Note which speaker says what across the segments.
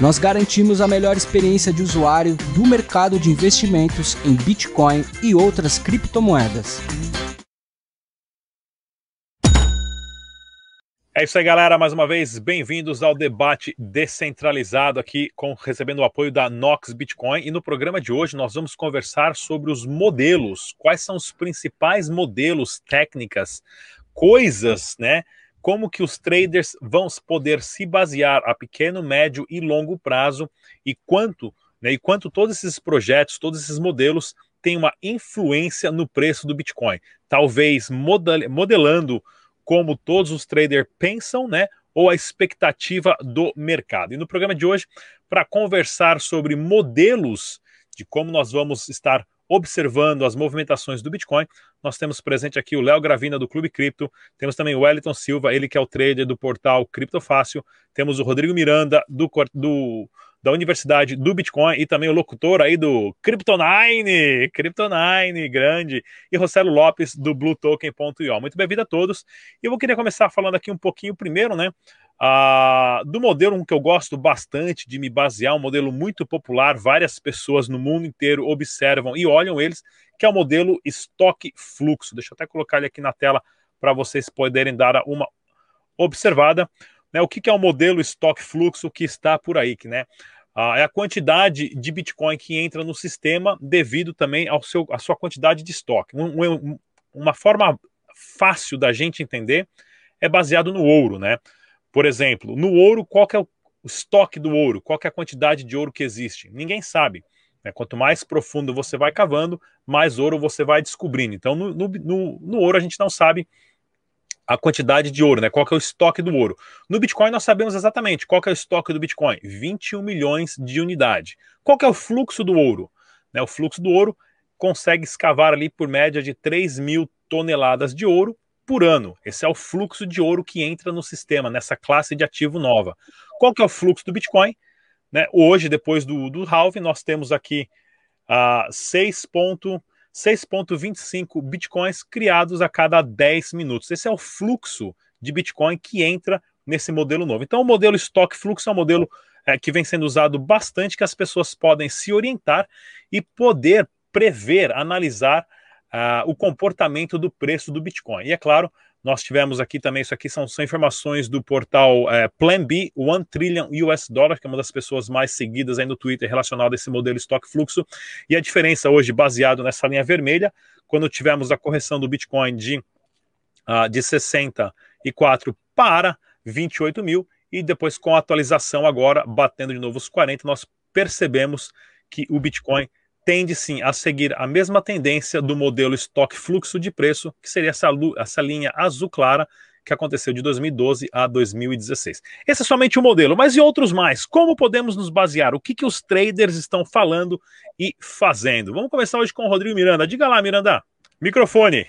Speaker 1: Nós garantimos a melhor experiência de usuário do mercado de investimentos em Bitcoin e outras criptomoedas.
Speaker 2: É isso aí, galera. Mais uma vez, bem-vindos ao debate descentralizado aqui, com, recebendo o apoio da Nox Bitcoin. E no programa de hoje nós vamos conversar sobre os modelos. Quais são os principais modelos, técnicas, coisas, né? Como que os traders vão poder se basear a pequeno, médio e longo prazo e quanto, né? E quanto todos esses projetos, todos esses modelos têm uma influência no preço do Bitcoin. Talvez modelando como todos os traders pensam, né? Ou a expectativa do mercado. E no programa de hoje, para conversar sobre modelos de como nós vamos estar observando as movimentações do Bitcoin, nós temos presente aqui o Léo Gravina do Clube Cripto, temos também o Wellington Silva, ele que é o trader do portal Cripto Fácil, temos o Rodrigo Miranda do, do da Universidade do Bitcoin e também o locutor aí do Kryptonine, Kryptonine, grande, e Rossello Lopes do BlueToken.io. Muito bem-vindo a todos. E eu querer começar falando aqui um pouquinho primeiro, né, uh, do modelo que eu gosto bastante de me basear, um modelo muito popular, várias pessoas no mundo inteiro observam e olham eles, que é o modelo estoque fluxo. Deixa eu até colocar ele aqui na tela para vocês poderem dar uma observada. Né, o que, que é o modelo estoque fluxo que está por aí? Que, né, ah, é a quantidade de Bitcoin que entra no sistema devido também ao seu, à sua quantidade de estoque. Um, um, uma forma fácil da gente entender é baseado no ouro, né? Por exemplo, no ouro, qual é o estoque do ouro? Qual é a quantidade de ouro que existe? Ninguém sabe. Né? Quanto mais profundo você vai cavando, mais ouro você vai descobrindo. Então, no, no, no, no ouro, a gente não sabe a quantidade de ouro, né? Qual é o estoque do ouro? No Bitcoin nós sabemos exatamente qual é o estoque do Bitcoin, 21 milhões de unidade. Qual é o fluxo do ouro? Né, o fluxo do ouro consegue escavar ali por média de 3 mil toneladas de ouro por ano. Esse é o fluxo de ouro que entra no sistema, nessa classe de ativo nova. Qual que é o fluxo do Bitcoin? Né, hoje, depois do, do halving, nós temos aqui uh, 6. 6,25 bitcoins criados a cada 10 minutos. Esse é o fluxo de Bitcoin que entra nesse modelo novo. Então, o modelo estoque fluxo é um modelo é, que vem sendo usado bastante, que as pessoas podem se orientar e poder prever, analisar uh, o comportamento do preço do Bitcoin. E é claro, nós tivemos aqui também, isso aqui são, são informações do portal é, Plan B, One Trillion US Dollar, que é uma das pessoas mais seguidas aí no Twitter relacionado a esse modelo estoque fluxo. E a diferença hoje, baseado nessa linha vermelha, quando tivemos a correção do Bitcoin de, uh, de 64 para 28 mil, e depois com a atualização agora, batendo de novo os 40, nós percebemos que o Bitcoin tende sim a seguir a mesma tendência do modelo estoque fluxo de preço, que seria essa, essa linha azul clara que aconteceu de 2012 a 2016. Esse é somente o modelo, mas e outros mais? Como podemos nos basear? O que, que os traders estão falando e fazendo? Vamos começar hoje com o Rodrigo Miranda. Diga lá, Miranda. Microfone.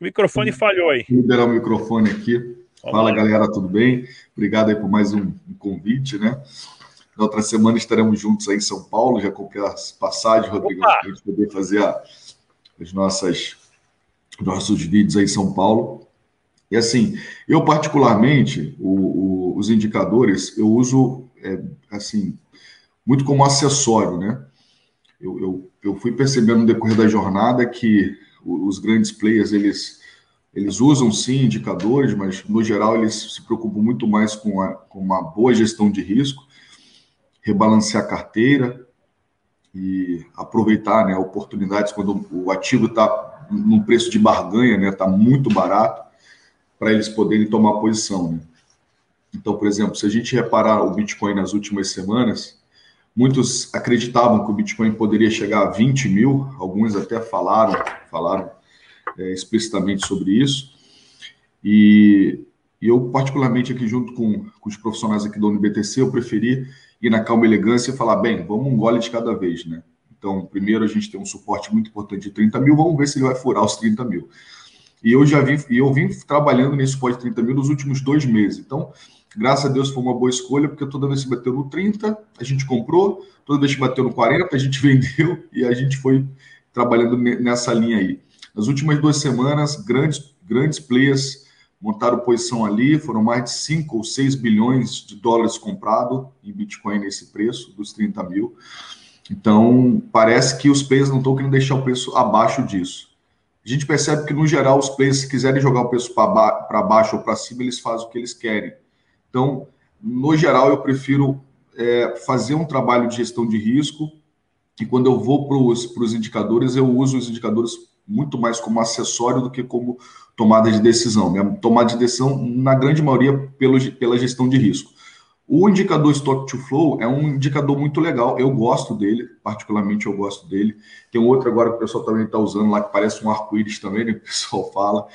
Speaker 2: O microfone falhou aí.
Speaker 3: Vou liberar o microfone aqui. Vamos Fala, lá. galera, tudo bem? Obrigado aí por mais um, um convite, né? Na outra semana estaremos juntos aí em São Paulo, já comprei as passagens, Rodrigo, para a gente poder fazer a, as nossas nossos vídeos aí em São Paulo. E assim, eu particularmente, o, o, os indicadores, eu uso, é, assim, muito como acessório, né? Eu, eu, eu fui percebendo no decorrer da jornada que os grandes players, eles, eles usam sim indicadores, mas no geral eles se preocupam muito mais com, a, com uma boa gestão de risco rebalancear a carteira e aproveitar né, oportunidades quando o ativo está num preço de barganha, né, está muito barato, para eles poderem tomar posição. Né? Então, por exemplo, se a gente reparar o Bitcoin nas últimas semanas, muitos acreditavam que o Bitcoin poderia chegar a 20 mil, alguns até falaram, falaram é, explicitamente sobre isso. E, e, eu, particularmente aqui junto com, com os profissionais aqui do UNBTC, eu preferi ir na calma elegância e falar, bem, vamos um gole de cada vez, né? Então, primeiro a gente tem um suporte muito importante de 30 mil, vamos ver se ele vai furar os 30 mil. E eu já vim, eu vim trabalhando nesse suporte de 30 mil nos últimos dois meses. Então, graças a Deus foi uma boa escolha, porque toda vez que bateu no 30, a gente comprou, toda vez que bateu no 40, a gente vendeu e a gente foi trabalhando nessa linha aí. Nas últimas duas semanas, grandes, grandes players montaram posição ali, foram mais de 5 ou 6 bilhões de dólares comprado em Bitcoin nesse preço, dos 30 mil. Então, parece que os players não estão querendo deixar o preço abaixo disso. A gente percebe que, no geral, os players, se quiserem jogar o preço para ba baixo ou para cima, eles fazem o que eles querem. Então, no geral, eu prefiro é, fazer um trabalho de gestão de risco e quando eu vou para os indicadores, eu uso os indicadores muito mais como acessório do que como tomada de decisão. Minha tomada de decisão, na grande maioria, pelo, pela gestão de risco. O indicador Stock to Flow é um indicador muito legal, eu gosto dele, particularmente eu gosto dele. Tem outro agora que o pessoal também está usando lá, que parece um arco-íris também, né, que o pessoal fala.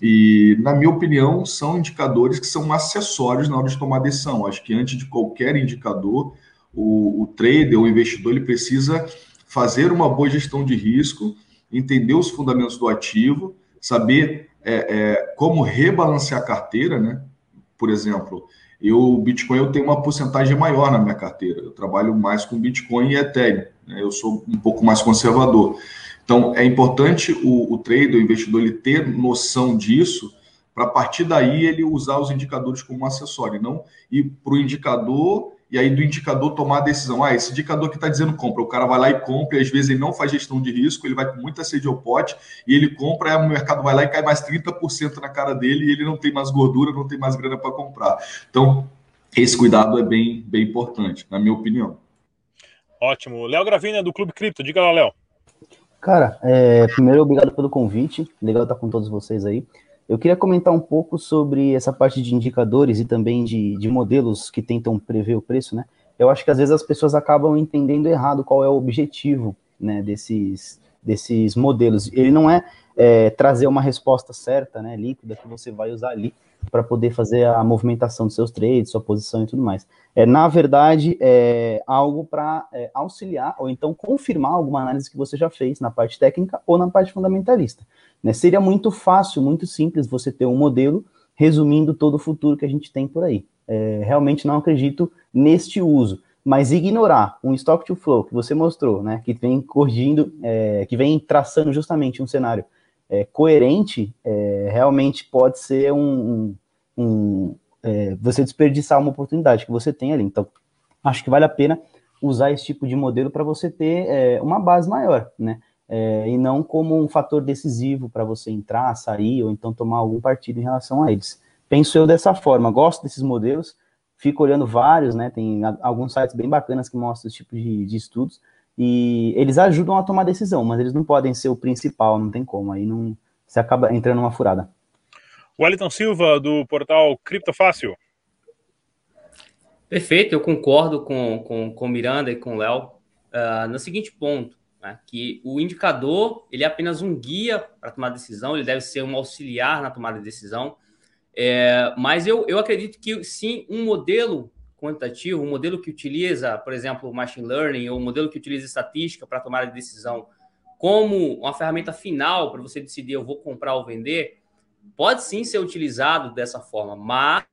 Speaker 3: E, na minha opinião, são indicadores que são acessórios na hora de tomar decisão. Acho que antes de qualquer indicador, o, o trader, o investidor, ele precisa fazer uma boa gestão de risco, entender os fundamentos do ativo, saber é, é, como rebalancear a carteira, né? Por exemplo, eu, Bitcoin eu tenho uma porcentagem maior na minha carteira. Eu trabalho mais com Bitcoin e Ethereum. Né? Eu sou um pouco mais conservador. Então, é importante o, o trader, o investidor, ele ter noção disso, para a partir daí ele usar os indicadores como acessório, não ir para o indicador e aí do indicador tomar a decisão. Ah, esse indicador que está dizendo compra, o cara vai lá e compra, e às vezes ele não faz gestão de risco, ele vai com muita sede ao pote, e ele compra, aí o mercado vai lá e cai mais 30% na cara dele, e ele não tem mais gordura, não tem mais grana para comprar. Então, esse cuidado é bem, bem importante, na minha opinião.
Speaker 2: Ótimo. Léo Gravina, do Clube Cripto. Diga lá, Léo.
Speaker 4: Cara, é, primeiro, obrigado pelo convite. Legal estar com todos vocês aí. Eu queria comentar um pouco sobre essa parte de indicadores e também de, de modelos que tentam prever o preço, né? Eu acho que às vezes as pessoas acabam entendendo errado qual é o objetivo né, desses, desses modelos. Ele não é, é trazer uma resposta certa, né, líquida, que você vai usar ali para poder fazer a movimentação dos seus trades, sua posição e tudo mais. É, na verdade, é algo para é, auxiliar ou então confirmar alguma análise que você já fez na parte técnica ou na parte fundamentalista. Né? Seria muito fácil, muito simples você ter um modelo resumindo todo o futuro que a gente tem por aí. É, realmente não acredito neste uso, mas ignorar um stock to flow que você mostrou, né, que vem corrigindo, é, que vem traçando justamente um cenário é, coerente, é, realmente pode ser um, um, é, você desperdiçar uma oportunidade que você tem ali. Então, acho que vale a pena usar esse tipo de modelo para você ter é, uma base maior, né? é, e não como um fator decisivo para você entrar, sair ou então tomar algum partido em relação a eles. Penso eu dessa forma, gosto desses modelos, fico olhando vários, né? Tem alguns sites bem bacanas que mostram esse tipo de, de estudos e eles ajudam a tomar decisão, mas eles não podem ser o principal, não tem como, aí não você acaba entrando numa furada.
Speaker 2: Wellington Silva, do portal Cripto Fácil.
Speaker 5: Perfeito, eu concordo com, com, com Miranda e com o Léo uh, no seguinte ponto né? que o indicador ele é apenas um guia para tomar decisão, ele deve ser um auxiliar na tomada de decisão. É, mas eu, eu acredito que sim, um modelo quantitativo, um modelo que utiliza, por exemplo, machine learning, ou um modelo que utiliza estatística para tomar de decisão como uma ferramenta final para você decidir eu vou comprar ou vender, pode sim ser utilizado dessa forma, mas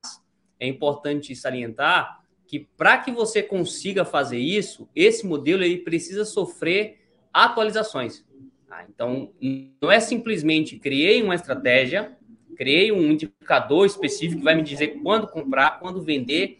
Speaker 5: é importante salientar que para que você consiga fazer isso, esse modelo ele precisa sofrer atualizações. Ah, então, não é simplesmente criei uma estratégia, criei um indicador específico que vai me dizer quando comprar, quando vender,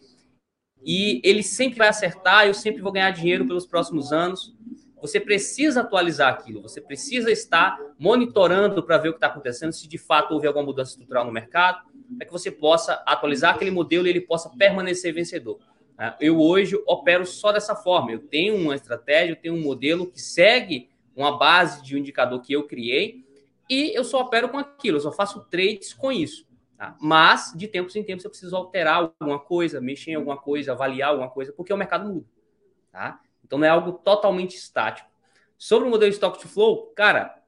Speaker 5: e ele sempre vai acertar, eu sempre vou ganhar dinheiro pelos próximos anos. Você precisa atualizar aquilo, você precisa estar monitorando para ver o que está acontecendo, se de fato houve alguma mudança estrutural no mercado, para que você possa atualizar aquele modelo e ele possa permanecer vencedor. Né? Eu hoje opero só dessa forma. Eu tenho uma estratégia, eu tenho um modelo que segue uma base de um indicador que eu criei e eu só opero com aquilo, eu só faço trades com isso. Tá? Mas, de tempos em tempos, eu preciso alterar alguma coisa, mexer em alguma coisa, avaliar alguma coisa, porque o mercado muda. Tá? Então, não é algo totalmente estático. Sobre o modelo Stock to Flow, cara,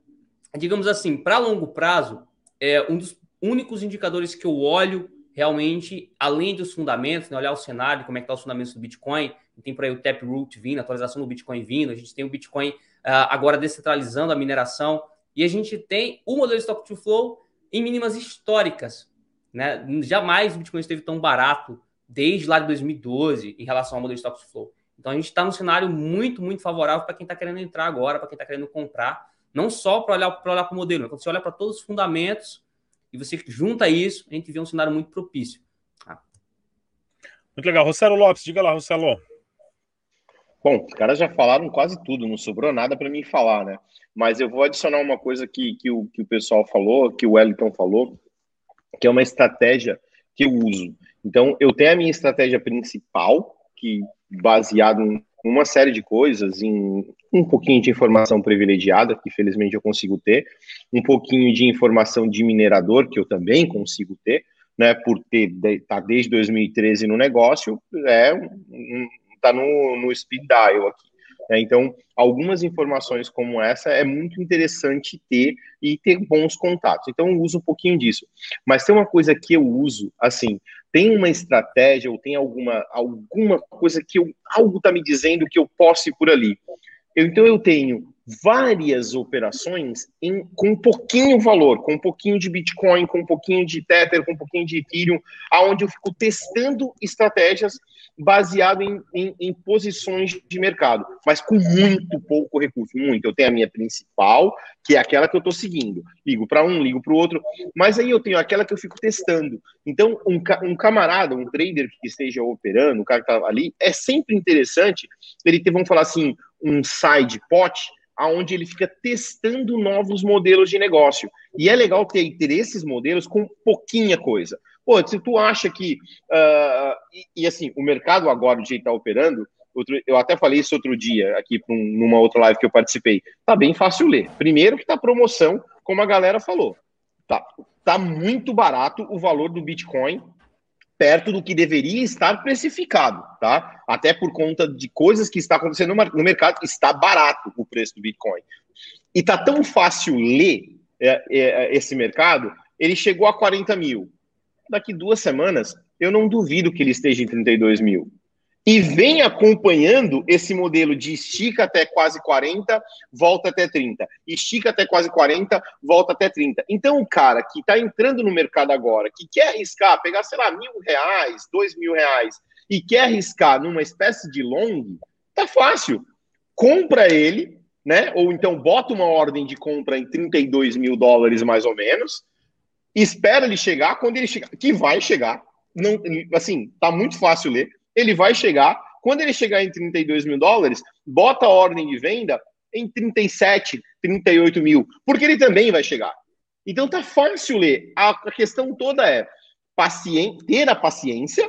Speaker 5: digamos assim, para longo prazo, é um dos únicos indicadores que eu olho realmente, além dos fundamentos, né, olhar o cenário, como é que está os fundamentos do Bitcoin, tem por aí o Taproot vindo, atualização do Bitcoin vindo, a gente tem o Bitcoin uh, agora descentralizando a mineração, e a gente tem o modelo Stock to Flow em mínimas históricas. Né? Jamais o Bitcoin esteve tão barato desde lá de 2012 em relação ao modelo Stock to Flow. Então a gente está num cenário muito, muito favorável para quem está querendo entrar agora, para quem está querendo comprar, não só para olhar para olhar o modelo, mas quando você olha para todos os fundamentos e você junta isso, a gente vê um cenário muito propício. Tá?
Speaker 2: Muito legal. Rossello Lopes, diga lá, Rossello.
Speaker 6: Bom, os caras já falaram quase tudo, não sobrou nada para mim falar, né? Mas eu vou adicionar uma coisa que, que, o, que o pessoal falou, que o Wellington falou, que é uma estratégia que eu uso. Então, eu tenho a minha estratégia principal, que baseado em uma série de coisas, em um pouquinho de informação privilegiada, que felizmente eu consigo ter, um pouquinho de informação de minerador, que eu também consigo ter, né, por ter tá desde 2013 no negócio, é tá no, no speed dial aqui. Né? Então, algumas informações como essa é muito interessante ter e ter bons contatos. Então, eu uso um pouquinho disso. Mas tem uma coisa que eu uso, assim, tem uma estratégia ou tem alguma, alguma coisa que eu, algo está me dizendo que eu posso ir por ali. Eu, então, eu tenho várias operações em, com pouquinho valor, com um pouquinho de Bitcoin, com um pouquinho de Tether, com um pouquinho de Ethereum, aonde eu fico testando estratégias baseado em, em, em, posições de mercado, mas com muito pouco recurso, muito. Eu tenho a minha principal, que é aquela que eu estou seguindo. Ligo para um, ligo para o outro, mas aí eu tenho aquela que eu fico testando. Então, um, um camarada, um trader que esteja operando, o cara que está ali, é sempre interessante ele ter, vamos falar assim, um side pot, aonde ele fica testando novos modelos de negócio. E é legal ter, ter esses modelos com pouquinha coisa. Pô, se tu acha que. Uh, e, e, assim, o mercado agora, do jeito que está operando, outro, eu até falei isso outro dia, aqui um, numa outra live que eu participei. Tá bem fácil ler. Primeiro que tá promoção, como a galera falou. Tá, tá muito barato o valor do Bitcoin perto do que deveria estar precificado, tá? Até por conta de coisas que está acontecendo no mercado, está barato o preço do Bitcoin. E tá tão fácil ler é, é, esse mercado, ele chegou a 40 mil. Daqui duas semanas, eu não duvido que ele esteja em 32 mil e vem acompanhando esse modelo de estica até quase 40, volta até 30. Estica até quase 40, volta até 30. Então, o cara que está entrando no mercado agora, que quer arriscar, pegar, sei lá, mil reais, dois mil reais, e quer arriscar numa espécie de long, tá fácil. Compra ele, né? Ou então bota uma ordem de compra em 32 mil dólares, mais ou menos, espera ele chegar, quando ele chegar, que vai chegar, não, assim, tá muito fácil ler ele vai chegar. Quando ele chegar em 32 mil dólares, bota a ordem de venda em 37, 38 mil, porque ele também vai chegar. Então tá fácil ler. A, questão toda é paciente, ter a paciência,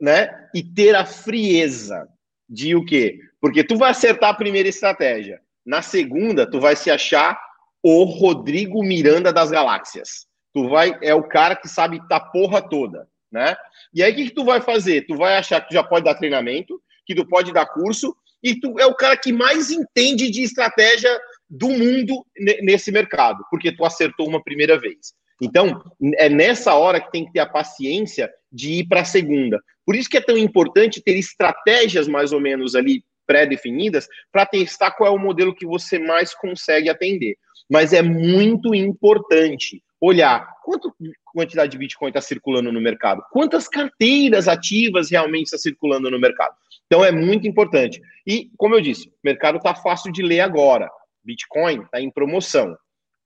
Speaker 6: né? E ter a frieza de o quê? Porque tu vai acertar a primeira estratégia. Na segunda, tu vai se achar o Rodrigo Miranda das galáxias. Tu vai é o cara que sabe da porra toda né? E aí o que, que tu vai fazer? Tu vai achar que já pode dar treinamento, que tu pode dar curso, e tu é o cara que mais entende de estratégia do mundo nesse mercado, porque tu acertou uma primeira vez. Então, é nessa hora que tem que ter a paciência de ir para a segunda. Por isso que é tão importante ter estratégias mais ou menos ali pré-definidas para testar qual é o modelo que você mais consegue atender. Mas é muito importante olhar quanto quantidade de Bitcoin está circulando no mercado, quantas carteiras ativas realmente está circulando no mercado. Então é muito importante. E, como eu disse, o mercado está fácil de ler agora. Bitcoin está em promoção.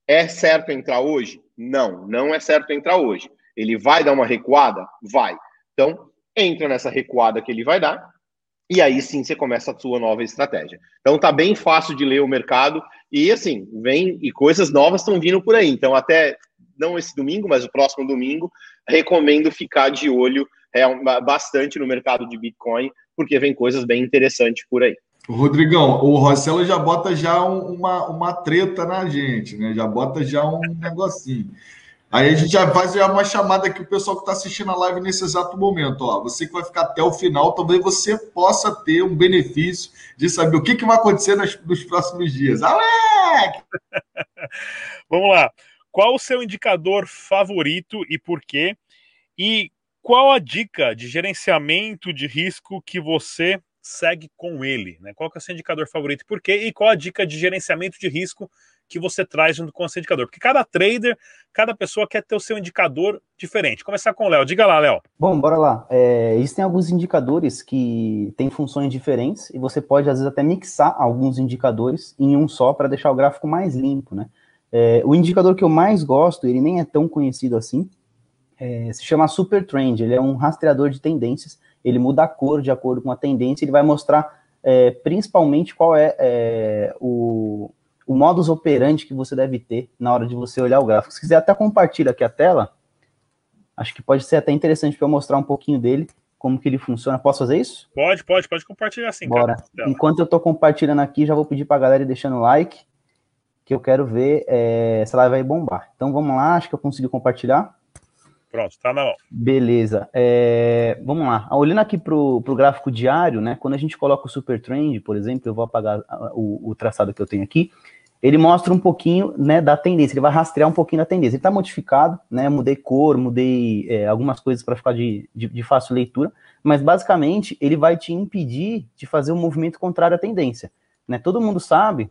Speaker 6: É certo entrar hoje? Não, não é certo entrar hoje. Ele vai dar uma recuada? Vai. Então, entra nessa recuada que ele vai dar, e aí sim você começa a sua nova estratégia. Então tá bem fácil de ler o mercado e assim, vem e coisas novas estão vindo por aí. Então até não esse domingo, mas o próximo domingo, recomendo ficar de olho é, bastante no mercado de Bitcoin, porque vem coisas bem interessantes por aí.
Speaker 3: Rodrigão, o Rossello já bota já uma, uma treta na gente, né? Já bota já um negocinho. Aí a gente já faz uma chamada aqui o pessoal que está assistindo a live nesse exato momento. Ó, você que vai ficar até o final, talvez você possa ter um benefício de saber o que, que vai acontecer nos, nos próximos dias. Alex!
Speaker 2: Vamos lá. Qual o seu indicador favorito e por quê? E qual a dica de gerenciamento de risco que você segue com ele? Né? Qual que é o seu indicador favorito? Por quê? E qual a dica de gerenciamento de risco que você traz junto com seu indicador? Porque cada trader, cada pessoa quer ter o seu indicador diferente. Começar com o Léo. Diga lá, Léo.
Speaker 4: Bom, bora lá. É, existem alguns indicadores que têm funções diferentes e você pode, às vezes, até mixar alguns indicadores em um só para deixar o gráfico mais limpo, né? É, o indicador que eu mais gosto, ele nem é tão conhecido assim, é, se chama Super Trend. Ele é um rastreador de tendências. Ele muda a cor de acordo com a tendência. Ele vai mostrar é, principalmente qual é, é o, o modus operandi que você deve ter na hora de você olhar o gráfico. Se quiser até compartilhar aqui a tela, acho que pode ser até interessante para eu mostrar um pouquinho dele, como que ele funciona. Posso fazer isso?
Speaker 2: Pode, pode, pode compartilhar sim.
Speaker 4: Bora. Cara. Enquanto eu estou compartilhando aqui, já vou pedir para a galera ir deixando like, que eu quero ver é, se ela vai bombar. Então vamos lá, acho que eu consegui compartilhar.
Speaker 2: Pronto, tá na mão.
Speaker 4: Beleza. É, vamos lá. Olhando aqui para o gráfico diário, né? Quando a gente coloca o Super Trend, por exemplo, eu vou apagar o, o traçado que eu tenho aqui ele mostra um pouquinho né, da tendência, ele vai rastrear um pouquinho da tendência. Ele está modificado, né? Mudei cor, mudei é, algumas coisas para ficar de, de, de, fácil leitura, mas basicamente ele vai te impedir de fazer um movimento contrário à tendência. Né? Todo mundo sabe,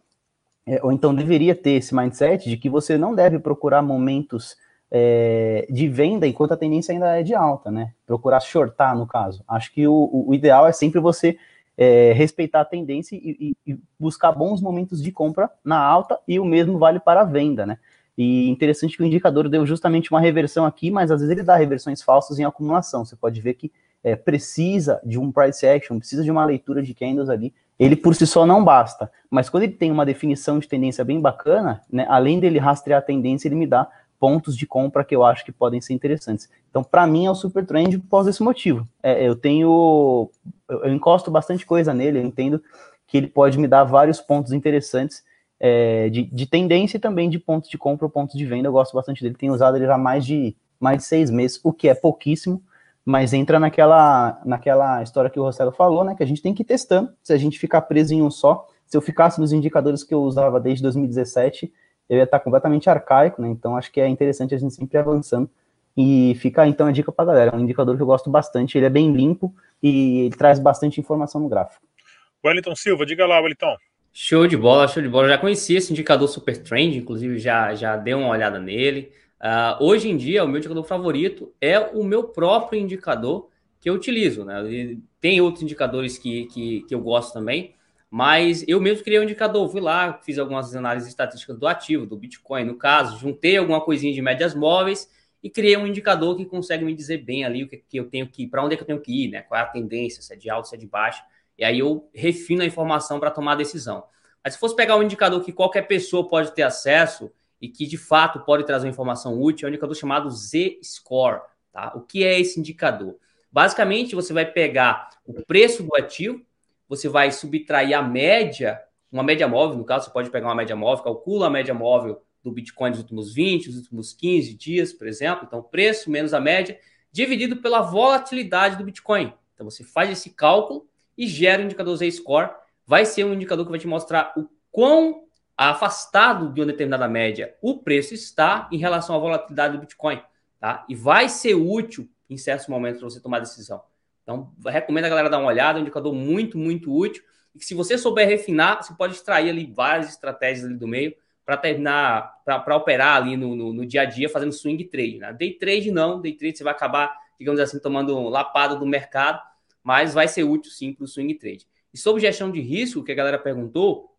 Speaker 4: é, ou então deveria ter esse mindset de que você não deve procurar momentos é, de venda enquanto a tendência ainda é de alta, né? Procurar shortar, no caso. Acho que o, o ideal é sempre você é, respeitar a tendência e, e, buscar bons momentos de compra na alta, e o mesmo vale para a venda, né? E interessante que o indicador deu justamente uma reversão aqui, mas às vezes ele dá reversões falsas em acumulação. Você pode ver que é, precisa de um price action, precisa de uma leitura de candles ali. Ele por si só não basta, mas quando ele tem uma definição de tendência bem bacana, né, além dele rastrear a tendência, ele me dá pontos de compra que eu acho que podem ser interessantes. Então, para mim, é o super trend por causa desse motivo. É, eu tenho, eu, eu, encosto bastante coisa nele, eu entendo que ele pode me dar vários pontos interessantes é, de, de, tendência e também de pontos de compra ou pontos de venda. Eu gosto bastante dele, tenho usado ele há mais de, mais de seis meses, o que é pouquíssimo, mas entra naquela, naquela história que o Rossello falou, né, que a gente tem que ir testando. Se a gente ficar preso em um só, se eu ficasse nos indicadores que eu usava desde 2017, eu ia estar completamente arcaico, né? Então acho que é interessante a gente sempre avançando. E fica então a dica para a galera. É um indicador que eu gosto bastante, ele é bem limpo e ele traz bastante informação no gráfico.
Speaker 2: Wellington Silva, diga lá, Wellington.
Speaker 5: Show de bola, show de bola. Eu já conhecia esse indicador Super Trend, inclusive já, já dei uma olhada nele. Uh, hoje em dia, o meu indicador favorito é o meu próprio indicador que eu utilizo. Né? Tem outros indicadores que, que, que eu gosto também, mas eu mesmo criei um indicador, fui lá, fiz algumas análises estatísticas do ativo, do Bitcoin, no caso, juntei alguma coisinha de médias móveis e criei um indicador que consegue me dizer bem ali o que, que eu tenho que para onde é que eu tenho que ir, né? Qual é a tendência, se é de alto, se é de baixo. E aí eu refino a informação para tomar a decisão. Mas se fosse pegar um indicador que qualquer pessoa pode ter acesso e que de fato pode trazer informação útil, é um indicador chamado Z-Score. Tá? O que é esse indicador? Basicamente, você vai pegar o preço do ativo, você vai subtrair a média, uma média móvel, no caso, você pode pegar uma média móvel, calcula a média móvel do Bitcoin nos últimos 20, nos últimos 15 dias, por exemplo. Então, preço menos a média, dividido pela volatilidade do Bitcoin. Então, você faz esse cálculo e gera o indicador Z-Score. Vai ser um indicador que vai te mostrar o quão afastado de uma determinada média o preço está em relação à volatilidade do Bitcoin. Tá? E vai ser útil em certos momentos para você tomar decisão. Então, recomendo a galera dar uma olhada, é um indicador muito, muito útil. E que se você souber refinar, você pode extrair ali várias estratégias ali do meio para terminar, para operar ali no, no, no, dia a dia fazendo swing trade. Né? Day trade não, day trade você vai acabar, digamos assim, tomando lapada do mercado, mas vai ser útil sim para o swing trade. E sobre gestão de risco, que a galera perguntou,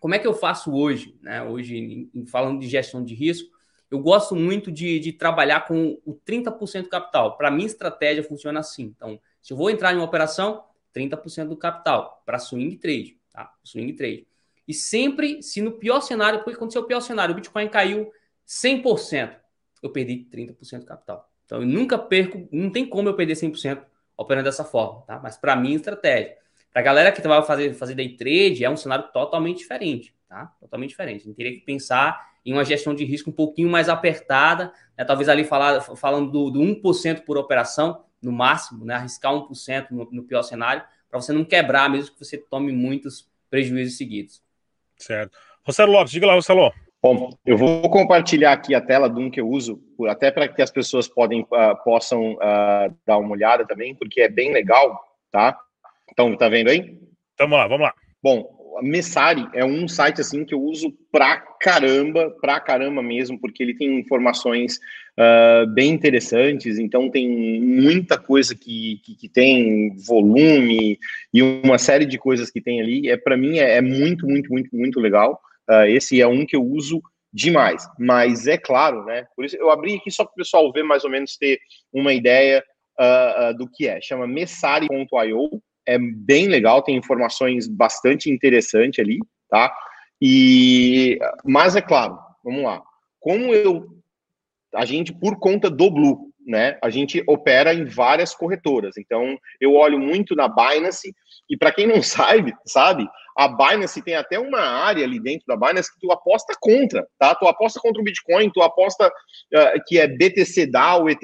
Speaker 5: como é que eu faço hoje? Né? Hoje, falando de gestão de risco, eu gosto muito de, de trabalhar com o 30% capital. Para mim, estratégia funciona assim. Então, se eu vou entrar em uma operação, 30% do capital para swing trade, tá? Swing trade. E sempre, se no pior cenário, porque aconteceu o pior cenário, o Bitcoin caiu 100%, eu perdi 30% do capital. Então eu nunca perco, não tem como eu perder 100% operando dessa forma, tá? Mas para mim, estratégia. Para a galera que vai fazer, fazer day trade, é um cenário totalmente diferente, tá? Totalmente diferente. A gente teria que pensar em uma gestão de risco um pouquinho mais apertada, né? talvez ali falar, falando do, do 1% por operação, no máximo, né? arriscar 1% no, no pior cenário, para você não quebrar, mesmo que você tome muitos prejuízos seguidos.
Speaker 2: Certo. Rossello Lopes, diga lá, Rossello.
Speaker 6: Bom, eu vou compartilhar aqui a tela do um que eu uso, até para que as pessoas podem, uh, possam uh, dar uma olhada também, porque é bem legal, tá? Então, tá vendo aí?
Speaker 2: Vamos lá, vamos lá.
Speaker 6: Bom, a Messari é um site assim que eu uso pra caramba, pra caramba mesmo, porque ele tem informações uh, bem interessantes, então tem muita coisa que, que, que, tem volume e uma série de coisas que tem ali. É para mim é, é, muito, muito, muito, muito legal. Uh, esse é um que eu uso demais. Mas é claro, né? Por isso eu abri aqui só para o pessoal ver mais ou menos ter uma ideia uh, do que é. Chama messari.io é bem legal, tem informações bastante interessantes ali, tá? E mas é claro, vamos lá. Como eu a gente por conta do Blue, né? A gente opera em várias corretoras. Então, eu olho muito na Binance e para quem não sabe, sabe, a Binance tem até uma área ali dentro da Binance que tu aposta contra, tá? Tu aposta contra o Bitcoin, tu aposta uh, que é BTC DAO, ETH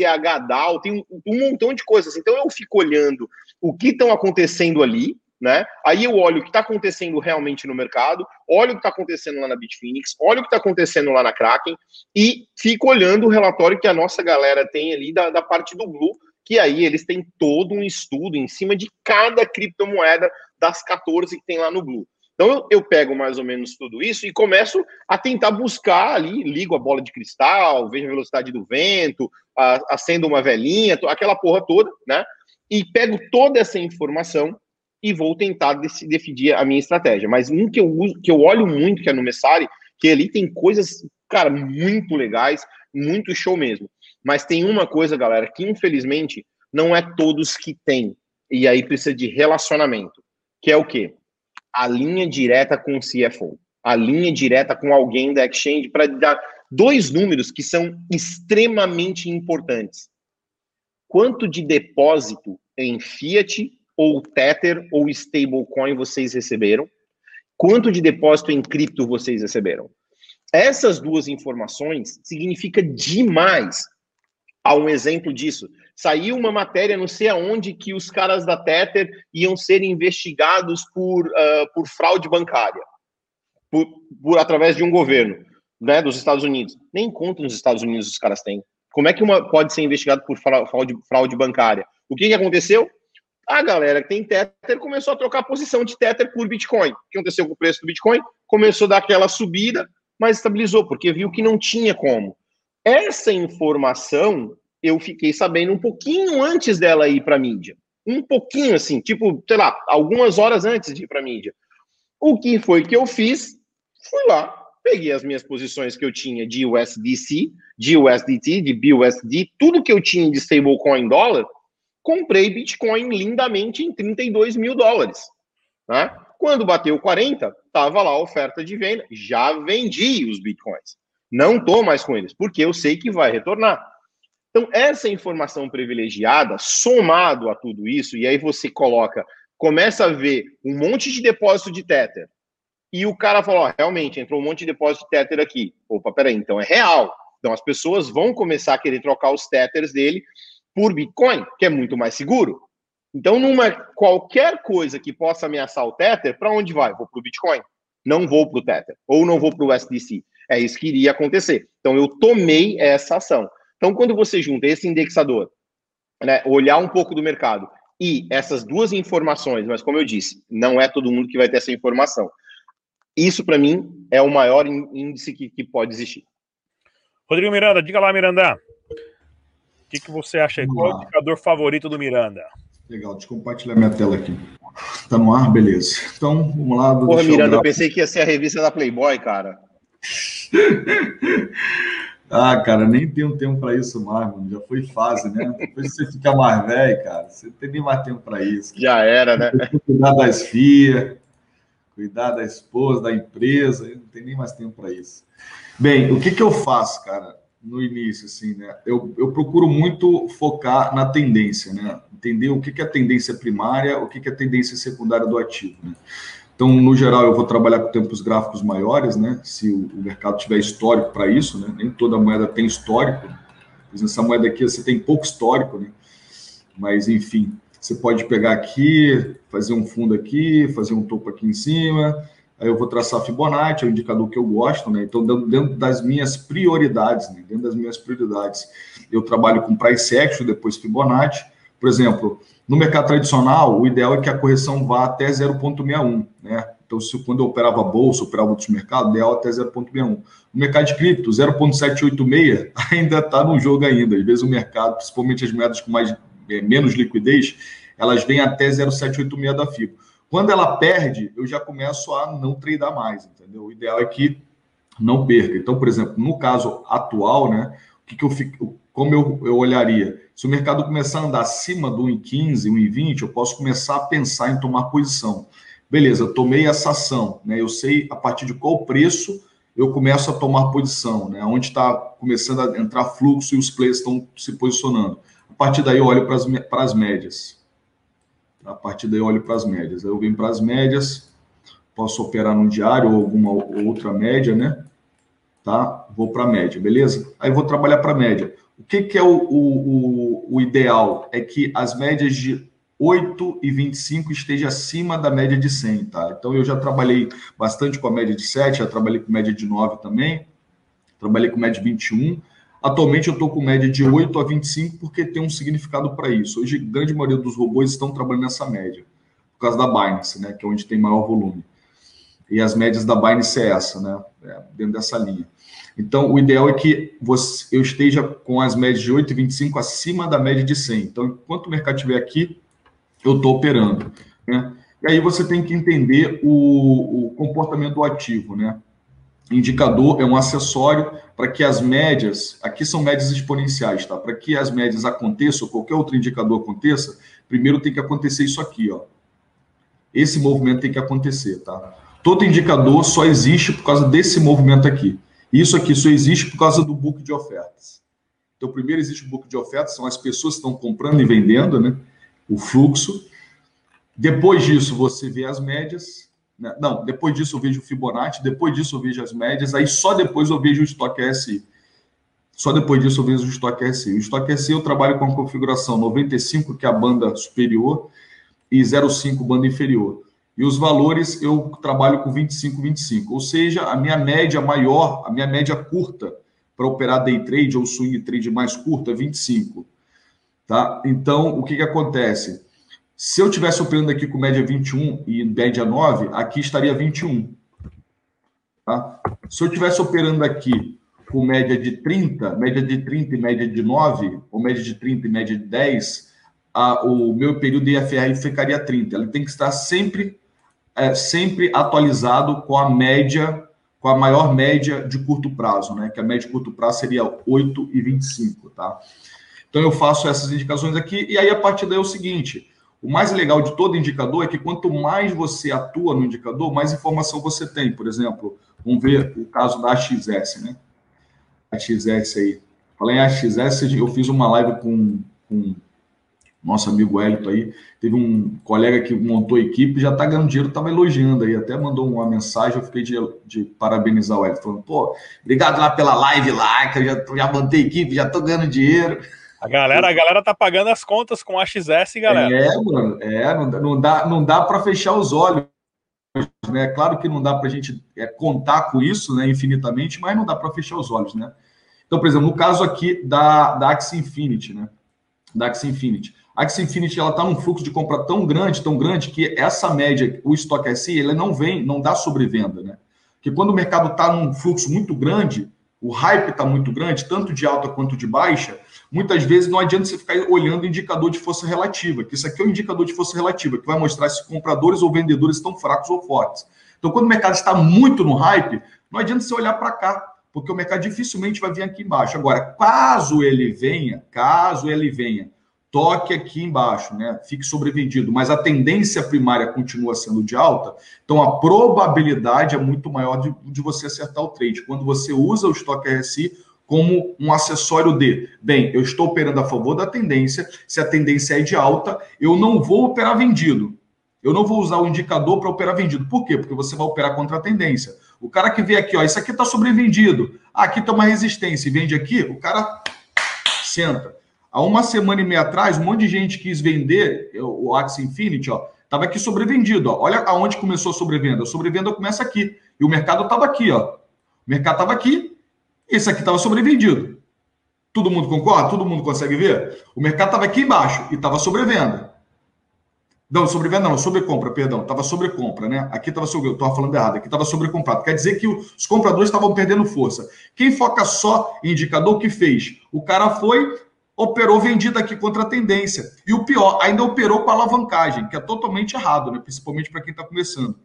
Speaker 6: DAO, tem um, um montão de coisas. Então, eu fico olhando o que estão acontecendo ali, né? Aí eu olho o que está acontecendo realmente no mercado, olho o que está acontecendo lá na Bitfinex, olho o que está acontecendo lá na Kraken e fico olhando o relatório que a nossa galera tem ali da, da parte do Blue, que aí eles têm todo um estudo em cima de cada criptomoeda das 14 que tem lá no Blue. Então eu, eu, pego mais ou menos tudo isso e começo a tentar buscar ali, ligo a bola de cristal, vejo a velocidade do vento, a, acendo uma velhinha, aquela porra toda, né? E pego toda essa informação e vou tentar definir a minha estratégia. Mas um que eu uso, que eu olho muito, que é no Messari, que ali tem coisas, cara, muito legais, muito show mesmo. Mas tem uma coisa, galera, que infelizmente não é todos que tem. E aí precisa de relacionamento. Que é o quê? A linha direta com o CFO. A linha direta com alguém da exchange para dar dois números que são extremamente importantes quanto de depósito em fiat ou Tether ou stablecoin vocês receberam? Quanto de depósito em cripto vocês receberam? Essas duas informações significa demais. Há um exemplo disso. Saiu uma matéria, não sei aonde, que os caras da Tether iam ser investigados por, uh, por fraude bancária, por, por através de um governo, né, dos Estados Unidos. Nem conta nos Estados Unidos os caras têm. Como é que uma pode ser investigado por fraude, fraude bancária? O que, que aconteceu? A galera que tem Tether começou a trocar a posição de Tether por Bitcoin. O que aconteceu com o preço do Bitcoin? Começou a dar aquela subida, mas estabilizou, porque viu que não tinha como. Essa informação eu fiquei sabendo um pouquinho antes dela ir para a mídia. Um pouquinho assim, tipo, sei lá, algumas horas antes de ir para a mídia. O que foi que eu fiz? Fui lá, peguei as minhas posições que eu tinha de USDC, de USDT, de BUSD, tudo que eu tinha de stablecoin dólar, comprei Bitcoin lindamente em 32 mil dólares. Né? Quando bateu 40, estava lá a oferta de venda, já vendi os Bitcoins. Não estou mais com eles, porque eu sei que vai retornar. Então, essa informação privilegiada, somado a tudo isso, e aí você coloca, começa a ver um monte de depósito de Tether, e o cara falou: realmente, entrou um monte de depósito de Tether aqui. Opa, peraí, então é real. Então as pessoas vão começar a querer trocar os Tethers dele por Bitcoin, que é muito mais seguro. Então, numa qualquer coisa que possa ameaçar o Tether, para onde vai? Vou para o Bitcoin. Não vou para o Tether. Ou não vou para o USDC. É isso que iria acontecer. Então, eu tomei essa ação. Então, quando você junta esse indexador, né, olhar um pouco do mercado e essas duas informações, mas como eu disse, não é todo mundo que vai ter essa informação. Isso, para mim, é o maior índice que, que, pode existir.
Speaker 2: Rodrigo Miranda, diga lá, Miranda. O que, que você acha aí? Qual é o indicador favorito do Miranda?
Speaker 3: Legal, deixa eu compartilhar minha tela aqui. Tá no ar? Beleza. Então, vamos lá.
Speaker 6: Porra, Miranda, eu, eu pensei que ia ser a revista da Playboy, cara.
Speaker 3: ah, cara, nem tenho tempo para isso mais, mano. Já foi fase, né? Depois você fica mais velho, cara, você não tem nem mais tempo para isso.
Speaker 6: Já era, né?
Speaker 3: Cuidar das FIA, cuidar da esposa, da empresa, não tenho nem mais tempo para isso. Bem, o que, que eu faço, cara, no início, assim, né? Eu, eu procuro muito focar na tendência, né? Entender o que, que é a tendência primária, o que, que é a tendência secundária do ativo, né? Então, no geral, eu vou trabalhar com tempos gráficos maiores, né? Se o, o mercado tiver histórico para isso, né? Nem toda moeda tem histórico. Exemplo, essa moeda aqui você tem pouco histórico, né? Mas, enfim, você pode pegar aqui, fazer um fundo aqui, fazer um topo aqui em cima. Aí eu vou traçar Fibonacci, é o indicador que eu gosto, né? Então, dentro das minhas prioridades, né? dentro das minhas prioridades, eu trabalho com price action, depois Fibonacci. Por exemplo, no mercado tradicional, o ideal é que a correção vá até 0,61, né? Então, se quando eu operava bolsa, operava outros mercados, ideal até 0,61. No mercado de cripto, 0,786 ainda está no jogo ainda. Às vezes o mercado, principalmente as moedas com mais, é, menos liquidez, elas vêm até 0,786 da FIBO. Quando ela perde, eu já começo a não tradar mais, entendeu? O ideal é que não perca. Então, por exemplo, no caso atual, né, o que, que eu fico, como eu, eu olharia? Se o mercado começar a andar acima do 1,15, 1,20, eu posso começar a pensar em tomar posição. Beleza, tomei essa ação, né? Eu sei a partir de qual preço eu começo a tomar posição, né? Onde está começando a entrar fluxo e os players estão se posicionando. Partir daí eu olho para as médias. A partir daí eu olho para as médias. Aí eu venho para as médias, posso operar no diário ou alguma outra média, né? Tá? Vou para a média, beleza? Aí vou trabalhar para a média. O que, que é o, o, o, ideal? É que as médias de 8 e 25 esteja acima da média de 100, tá? Então eu já trabalhei bastante com a média de 7, já trabalhei com média de 9 também, trabalhei com média de 21. Atualmente eu estou com média de 8 a 25 porque tem um significado para isso. Hoje, grande maioria dos robôs estão trabalhando nessa média, por causa da Binance, né? Que é onde tem maior volume. E as médias da Binance é essa, né? É, dentro dessa linha. Então, o ideal é que você, eu esteja com as médias de 8 e 25 acima da média de 100. Então, enquanto o mercado estiver aqui, eu estou operando. Né? E aí você tem que entender o, o comportamento do ativo. Né? Indicador é um acessório para que as médias, aqui são médias exponenciais, tá? Para que as médias aconteçam, qualquer outro indicador aconteça, primeiro tem que acontecer isso aqui, ó. Esse movimento tem que acontecer, tá? Todo indicador só existe por causa desse movimento aqui. Isso aqui só existe por causa do book de ofertas. Então, primeiro existe o book de ofertas, são as pessoas que estão comprando e vendendo, né? o fluxo. Depois disso, você vê as médias. Né? Não, depois disso eu vejo o Fibonacci, depois disso eu vejo as médias, aí só depois eu vejo o estoque RSI. Só depois disso eu vejo o estoque RSI. O estoque RSI eu trabalho com a configuração 95, que é a banda superior, e 05, banda inferior. E os valores eu trabalho com 25, 25. Ou seja, a minha média maior, a minha média curta para operar day trade ou swing trade mais curta é 25. Tá? Então, o que, que acontece? Se eu tivesse operando aqui com média 21 e média 9, aqui estaria 21. Tá? Se eu tivesse operando aqui com média de 30, média de 30 e média de 9, ou média de 30 e média de 10, a, o meu período IFR ficaria 30. Ele tem que estar sempre, é, sempre atualizado com a média, com a maior média de curto prazo, né? Que a média de curto prazo seria 8,25, tá? Então eu faço essas indicações aqui, e aí a partir daí é o seguinte: o mais legal de todo indicador é que quanto mais você atua no indicador, mais informação você tem. Por exemplo, vamos ver o caso da AXS, né? A XS aí. Falei em AXS, eu fiz uma live com, com nosso amigo Hélito aí. Teve um colega que montou a equipe, já está ganhando dinheiro, estava elogiando aí, até mandou uma mensagem, eu fiquei de, de parabenizar o Hélito, falando, pô, obrigado lá pela live lá, que eu já, já montei equipe, já estou ganhando dinheiro.
Speaker 2: A galera, a galera tá pagando as contas com a XS, galera.
Speaker 3: É, mano, é, não, dá, não dá para fechar os olhos, né? Claro que não dá para a gente é, contar com isso, né, infinitamente, mas não dá para fechar os olhos, né? Então, por exemplo, no caso aqui da, da Axie Infinity, né? Da Axie Infinity. A Axie Infinity, ela tá num fluxo de compra tão grande, tão grande, que essa média, o estoque SI, ele não vem, não dá sobrevenda, né? Porque quando o mercado está num fluxo muito grande, o hype está muito grande, tanto de alta quanto de baixa, muitas vezes não adianta você ficar olhando o indicador de força relativa, que isso aqui é o um indicador de força relativa, que vai mostrar se compradores ou vendedores estão fracos ou fortes. Então, quando o mercado está muito no hype, não adianta você olhar para cá, porque o mercado dificilmente vai vir aqui embaixo. Agora, caso ele venha, caso ele venha, toque aqui embaixo, né? Fique sobrevendido, mas a tendência primária continua sendo de alta, então a probabilidade é muito maior de, de você acertar o trade. Quando você usa o estoque RSI como um acessório de, bem, eu estou operando a favor da tendência, se a tendência é de alta, eu não vou operar vendido. Eu não vou usar o indicador para operar vendido. Por quê? Porque você vai operar contra a tendência. O cara que vê aqui, ó, isso aqui está sobrevendido. Ah, aqui tem uma resistência e vende aqui, o cara senta. Há uma semana e meia atrás, um monte de gente quis vender o Axie Infinity, ó, estava aqui sobrevendido. Ó. Olha aonde começou a sobrevenda. A sobrevenda começa aqui. E o mercado estava aqui, ó. O mercado estava aqui, esse aqui estava sobrevendido. Todo mundo concorda? Todo mundo consegue ver? O mercado estava aqui embaixo e estava sobrevenda. Não, sobrevenda não, sobrecompra, perdão. Estava sobrecompra, né? Aqui estava sobre, estava falando errado, aqui estava sobrecomprado. Quer dizer que os compradores estavam perdendo força. Quem foca só em indicador, o que fez? O cara foi, operou vendido aqui contra a tendência. E o pior, ainda operou com alavancagem, que é totalmente errado, né? Principalmente para quem está começando.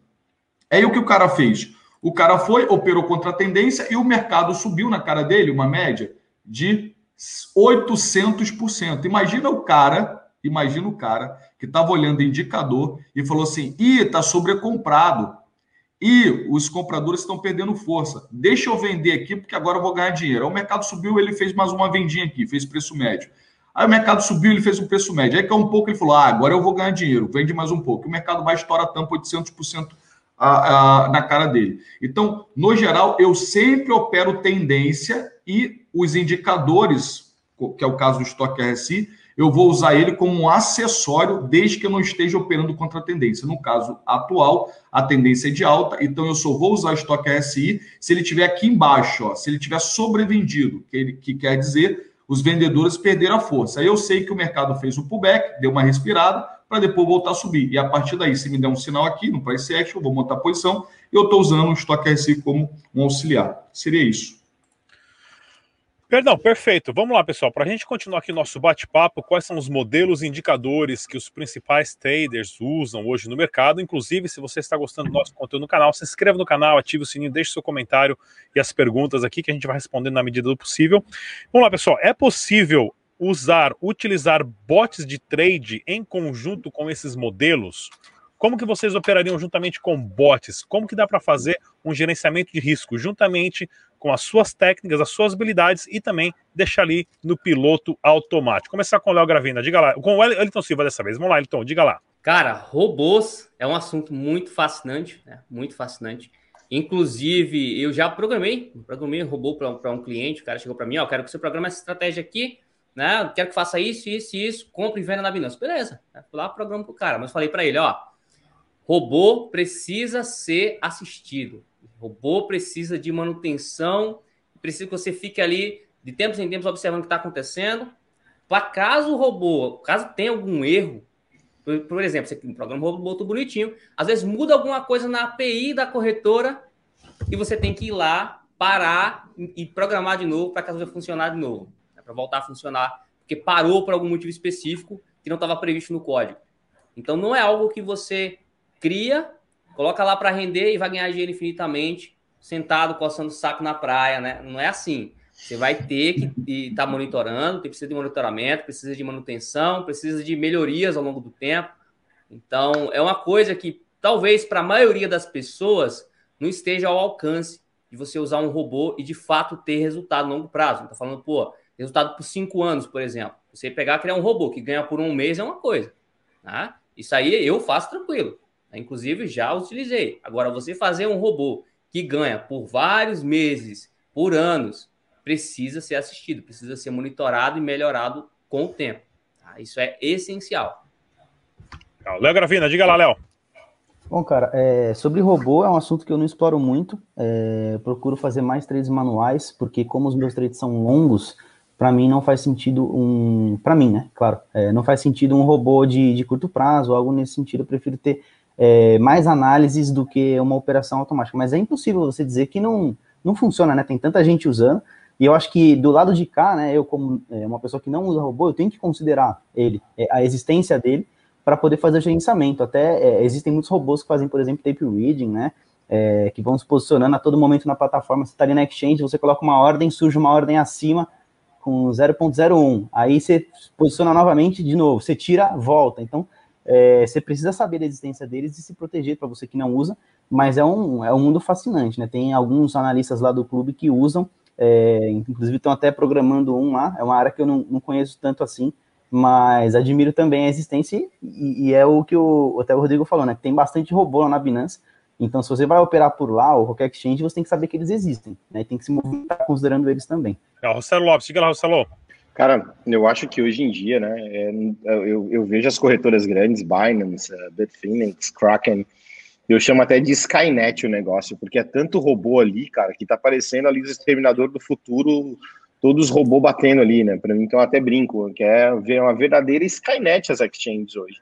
Speaker 3: Aí o que o cara fez? O cara foi, operou contra a tendência e o mercado subiu na cara dele, uma média de 800%. Imagina o cara Imagina o cara que estava olhando indicador e falou assim: ih, está sobrecomprado. E os compradores estão perdendo força. Deixa eu vender aqui, porque agora eu vou ganhar dinheiro. Aí o mercado subiu, ele fez mais uma vendinha aqui, fez preço médio. Aí o mercado subiu, ele fez um preço médio. Aí caiu um pouco, ele falou: ah, agora eu vou ganhar dinheiro, vende mais um pouco. O mercado vai estourar a tampa 800% a, a, na cara dele. Então, no geral, eu sempre opero tendência e os indicadores, que é o caso do estoque RSI, eu vou usar ele como um acessório desde que eu não esteja operando contra a tendência. No caso atual, a tendência é de alta, então eu só vou usar estoque RSI se ele estiver aqui embaixo, ó, se ele tiver sobrevendido, que, ele, que quer dizer os vendedores perderam a força. Aí eu sei que o mercado fez o pullback, deu uma respirada, para depois voltar a subir. E a partir daí, se me der um sinal aqui no price action, eu vou montar a posição, eu estou usando o estoque RSI como um auxiliar. Seria isso.
Speaker 2: Perdão, perfeito. Vamos lá, pessoal. Para a gente continuar aqui nosso bate-papo, quais são os modelos e indicadores que os principais traders usam hoje no mercado? Inclusive, se você está gostando do nosso conteúdo no canal, se inscreva no canal, ative o sininho, deixe seu comentário e as perguntas aqui que a gente vai respondendo na medida do possível. Vamos lá, pessoal. É possível usar, utilizar bots de trade em conjunto com esses modelos? Como que vocês operariam juntamente com bots? Como que dá para fazer um gerenciamento de risco juntamente com as suas técnicas, as suas habilidades e também deixar ali no piloto automático? Começar com o Léo Gravina, diga lá. Com o Elton Silva dessa vez. Vamos lá, Elton, diga lá.
Speaker 5: Cara, robôs é um assunto muito fascinante, né? muito fascinante. Inclusive, eu já programei, programei robô para um cliente, o cara chegou para mim, ó, quero que você programe essa estratégia aqui, né? Quero que faça isso, isso, isso, compre e venda na Binance. Beleza, fui lá, programa pro cara, mas falei para ele, ó, Robô precisa ser assistido. Robô precisa de manutenção, precisa que você fique ali de tempos em tempos observando o que está acontecendo. Para caso o robô, caso tenha algum erro, por, por exemplo, você programa robô tudo bonitinho, às vezes muda alguma coisa na API da corretora e você tem que ir lá, parar e programar de novo para caso funcionar de novo, né, para voltar a funcionar, porque parou por algum motivo específico que não estava previsto no código. Então não é algo que você cria, coloca lá para render e vai ganhar dinheiro infinitamente, sentado, coçando o saco na praia, né? Não é assim. Você vai ter que estar tá monitorando, precisa de monitoramento, precisa de manutenção, precisa de melhorias ao longo do tempo. Então, é uma coisa que talvez para a maioria das pessoas não esteja ao alcance de você usar um robô e de fato ter resultado a longo prazo. Está falando, pô, resultado por cinco anos, por exemplo. Você pegar criar um robô que ganha por um mês é uma coisa. Tá? Isso aí eu faço tranquilo. Inclusive, já utilizei. Agora, você fazer um robô que ganha por vários meses, por anos, precisa ser assistido, precisa ser monitorado e melhorado com o tempo. Tá? Isso é essencial.
Speaker 2: Léo Gravina, diga lá, Léo.
Speaker 4: Bom, cara, é, sobre robô é um assunto que eu não exploro muito. É, procuro fazer mais trades manuais, porque como os meus trades são longos, para mim não faz sentido um. Para mim, né? Claro, é, não faz sentido um robô de, de curto prazo, algo nesse sentido. Eu prefiro ter é, mais análises do que uma operação automática. Mas é impossível você dizer que não, não funciona, né? Tem tanta gente usando. E eu acho que do lado de cá, né, eu como é, uma pessoa que não usa robô, eu tenho que considerar ele, é, a existência dele, para poder fazer o gerenciamento. Até é, existem muitos robôs que fazem, por exemplo, tape reading, né? É, que vão se posicionando a todo momento na plataforma. Você está ali na exchange, você coloca uma ordem, surge uma ordem acima com 0.01. Aí você posiciona novamente de novo, você tira, volta. Então, é, você precisa saber da existência deles e se proteger para você que não usa, mas é um, é um mundo fascinante, né? Tem alguns analistas lá do clube que usam, é, inclusive estão até programando um lá, é uma área que eu não, não conheço tanto assim, mas admiro também a existência e, e, é o que o, até o Rodrigo falou, né? Tem bastante robô lá na Binance, então se você vai operar por lá ou qualquer exchange, você tem que saber que eles existem, né? Tem que se movimentar considerando eles também.
Speaker 2: É, Rossello Lopes, diga lá, Rossello.
Speaker 6: Cara, eu acho que hoje em dia, né, é, eu, eu, vejo as corretoras grandes, Binance, Bitfinex, Kraken, eu chamo até de Skynet o negócio, porque é tanto robô ali, cara, que tá parecendo ali o exterminador do futuro todos os robôs batendo ali, né? Para mim, então eu até brinco, que é ver uma verdadeira Skynet as exchanges hoje.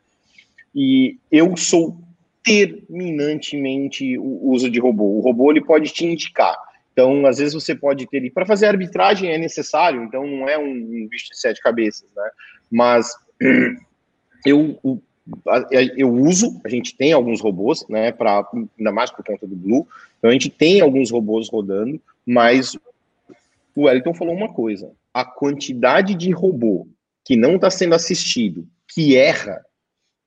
Speaker 6: E eu sou terminantemente o uso de robô. O robô ele pode te indicar. Então, às vezes você pode ter. Para fazer arbitragem é necessário, então não é um, bicho de sete cabeças, né? Mas eu, eu uso, a gente tem alguns robôs, né? Pra, ainda mais por conta do Blue. Então a gente tem alguns robôs rodando, mas o Wellington falou uma coisa: a quantidade de robô que não está sendo assistido, que erra,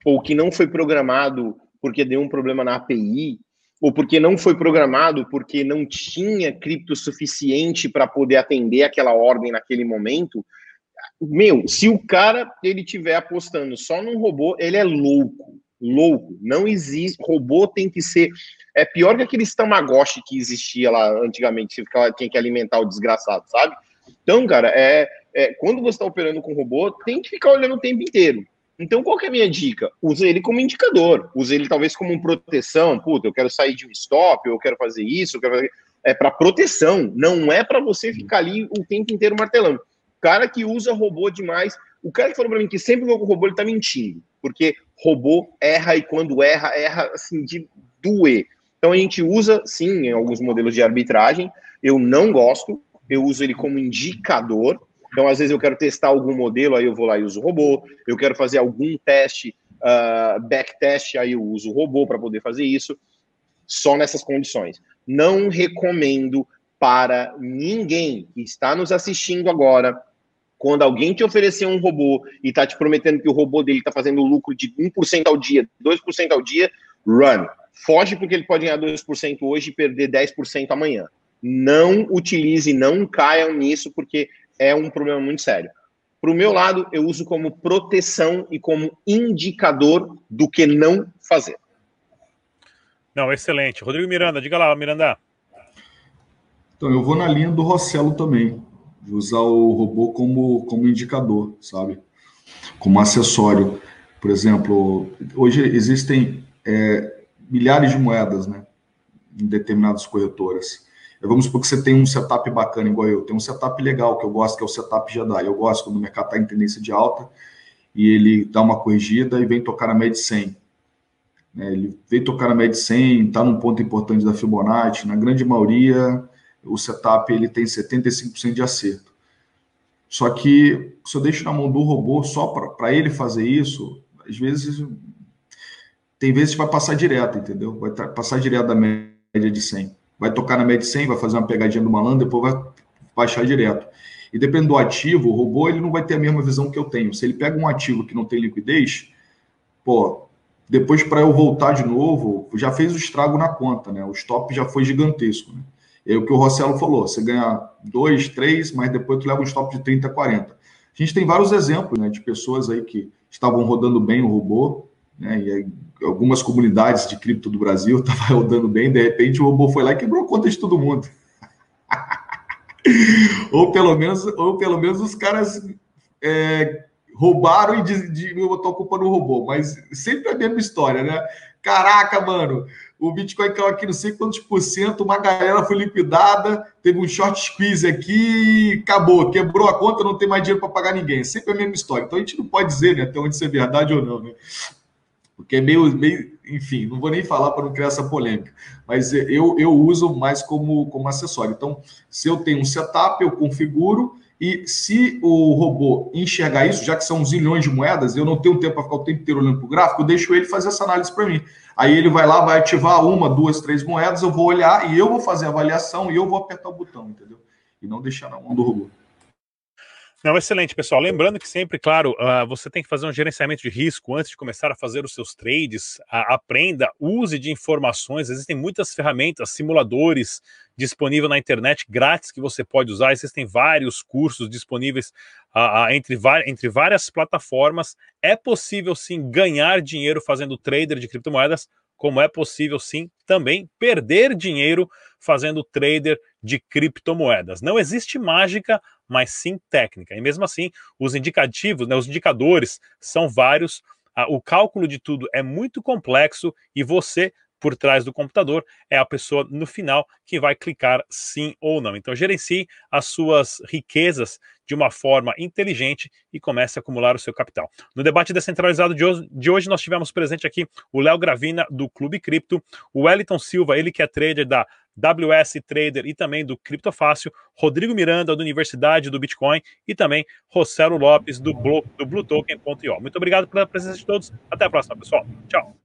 Speaker 6: ou que não foi programado porque deu um problema na API, ou porque não foi programado porque não tinha cripto suficiente para poder atender aquela ordem naquele momento. Meu, se o cara ele tiver apostando só num robô, ele é louco, louco. Não existe robô tem que ser é pior que aquele Tamagotchi que existia lá antigamente, que tinha que alimentar o desgraçado, sabe? Então, cara, é, é quando você está operando com robô, tem que ficar olhando o tempo inteiro. Então, qual que é a minha dica? Use ele como indicador. Use ele talvez como proteção. Puta, eu quero sair de um stop, eu quero fazer isso, eu quero fazer... É para proteção, não é para você ficar ali o tempo inteiro martelando. O cara que usa robô demais, o cara que falou para mim que sempre vou com robô, ele tá mentindo. Porque robô erra e quando erra, erra assim de doer. Então a gente usa, sim, em alguns modelos de arbitragem. Eu não gosto, eu uso ele como indicador então, às vezes, eu quero testar algum modelo, aí eu vou lá e uso o robô. Eu quero fazer algum teste, uh, backtest, aí eu uso o robô para poder fazer isso. Só nessas condições. Não recomendo para ninguém que está nos assistindo agora, quando alguém te oferecer um robô e está te prometendo que o robô dele está fazendo lucro de 1% ao dia, 2% ao dia, run. Foge porque ele pode ganhar 2% hoje e perder 10% amanhã. Não utilize, não caiam nisso, porque é um problema muito sério. Para o meu lado, eu uso como proteção e como indicador do que não fazer.
Speaker 2: Não, excelente. Rodrigo Miranda, diga lá, Miranda.
Speaker 3: Então, eu vou na linha do Rossello também, de usar o robô como, como indicador, sabe? Como acessório. Por exemplo, hoje existem é, milhares de moedas, né? Em determinadas corretoras. Vamos supor que você tem um setup bacana, igual eu. Tem um setup legal que eu gosto, que é o setup Jedi. Eu gosto quando o mercado está em tendência de alta e ele dá uma corrigida e vem tocar na média 100. É, ele vem tocar na média 100, está num ponto importante da Fibonacci. Na grande maioria, o setup ele tem 75% de acerto. Só que se eu deixo na mão do robô só para ele fazer isso, às vezes tem vezes que vai passar direto, entendeu? Vai passar direto da média de 100 vai tocar na média 100, vai fazer uma pegadinha do malandro, depois vai baixar direto. E dependendo do ativo, o robô ele não vai ter a mesma visão que eu tenho. Se ele pega um ativo que não tem liquidez, pô, depois para eu voltar de novo, já fez o estrago na conta, né? O stop já foi gigantesco, né? É o que o Rossello falou, você ganha dois, três, mas depois tu leva um stop de 30, 40. A gente tem vários exemplos, né, de pessoas aí que estavam rodando bem o robô, né, e algumas comunidades de cripto do Brasil estavam rodando bem, de repente o robô foi lá e quebrou a conta de todo mundo. ou pelo menos, ou pelo menos os caras é, roubaram e de, de, botou a culpa no robô, mas sempre a mesma história, né? Caraca, mano, o Bitcoin caiu aqui não sei quantos por cento, uma galera foi liquidada, teve um short squeeze aqui, acabou, quebrou a conta, não tem mais dinheiro para pagar ninguém. Sempre a mesma história. Então a gente não pode dizer né, até onde isso é verdade ou não, né? Porque é meio, meio enfim, não vou nem falar para não criar essa polêmica, mas eu, eu uso mais como, como acessório. Então, se eu tenho um setup, eu configuro, e se o robô enxergar isso, já que são zilhões de moedas, eu não tenho tempo para ficar o tempo inteiro olhando para o gráfico, eu deixo ele fazer essa análise para mim. Aí ele vai lá, vai ativar uma, duas, três moedas, eu vou olhar e eu vou fazer a avaliação e eu vou apertar o botão, entendeu? E não deixar na mão do robô.
Speaker 2: Não, excelente, pessoal. Lembrando que sempre, claro, uh, você tem que fazer um gerenciamento de risco antes de começar a fazer os seus trades. Uh, aprenda, use de informações. Existem muitas ferramentas, simuladores disponíveis na internet grátis que você pode usar. Existem vários cursos disponíveis uh, entre, entre várias plataformas. É possível sim ganhar dinheiro fazendo trader de criptomoedas, como é possível sim também perder dinheiro fazendo trader de criptomoedas. Não existe mágica, mas sim técnica. E mesmo assim, os indicativos, né, os indicadores são vários. o cálculo de tudo é muito complexo e você por trás do computador, é a pessoa no final que vai clicar sim ou não. Então, gerencie as suas riquezas de uma forma inteligente e comece a acumular o seu capital. No debate descentralizado de hoje, de hoje nós tivemos presente aqui o Léo Gravina, do Clube Cripto, o Wellington Silva, ele que é trader da WS Trader e também do Criptofácil, Rodrigo Miranda, da Universidade do Bitcoin e também Rossello Lopes, do, do BlueToken.io. Muito obrigado pela presença de todos. Até a próxima, pessoal. Tchau.